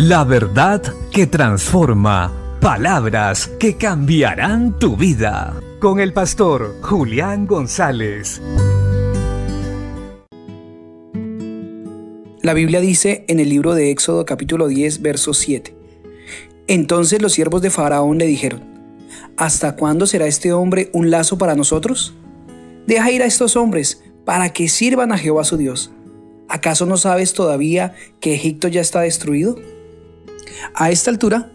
La verdad que transforma. Palabras que cambiarán tu vida. Con el pastor Julián González. La Biblia dice en el libro de Éxodo capítulo 10, verso 7. Entonces los siervos de Faraón le dijeron, ¿Hasta cuándo será este hombre un lazo para nosotros? Deja ir a estos hombres para que sirvan a Jehová su Dios. ¿Acaso no sabes todavía que Egipto ya está destruido? A esta altura,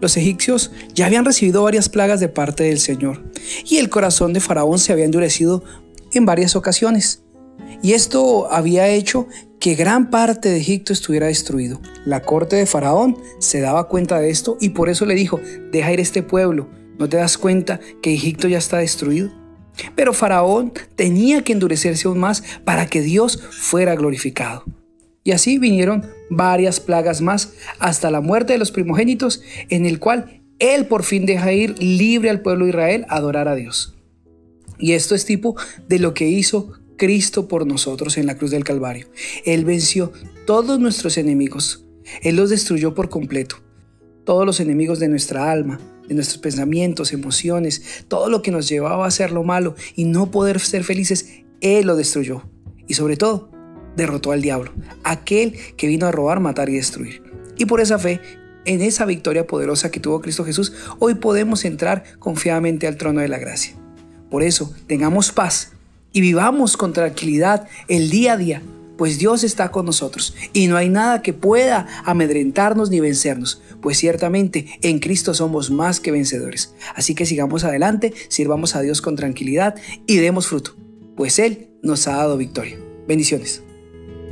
los egipcios ya habían recibido varias plagas de parte del Señor, y el corazón de Faraón se había endurecido en varias ocasiones. Y esto había hecho que gran parte de Egipto estuviera destruido. La corte de Faraón se daba cuenta de esto y por eso le dijo, deja ir este pueblo, ¿no te das cuenta que Egipto ya está destruido? Pero Faraón tenía que endurecerse aún más para que Dios fuera glorificado. Y así vinieron varias plagas más hasta la muerte de los primogénitos, en el cual él por fin deja ir libre al pueblo de Israel a adorar a Dios. Y esto es tipo de lo que hizo Cristo por nosotros en la cruz del Calvario. Él venció todos nuestros enemigos. Él los destruyó por completo. Todos los enemigos de nuestra alma, de nuestros pensamientos, emociones, todo lo que nos llevaba a hacer lo malo y no poder ser felices, Él lo destruyó. Y sobre todo, derrotó al diablo, aquel que vino a robar, matar y destruir. Y por esa fe, en esa victoria poderosa que tuvo Cristo Jesús, hoy podemos entrar confiadamente al trono de la gracia. Por eso, tengamos paz y vivamos con tranquilidad el día a día, pues Dios está con nosotros y no hay nada que pueda amedrentarnos ni vencernos, pues ciertamente en Cristo somos más que vencedores. Así que sigamos adelante, sirvamos a Dios con tranquilidad y demos fruto, pues Él nos ha dado victoria. Bendiciones.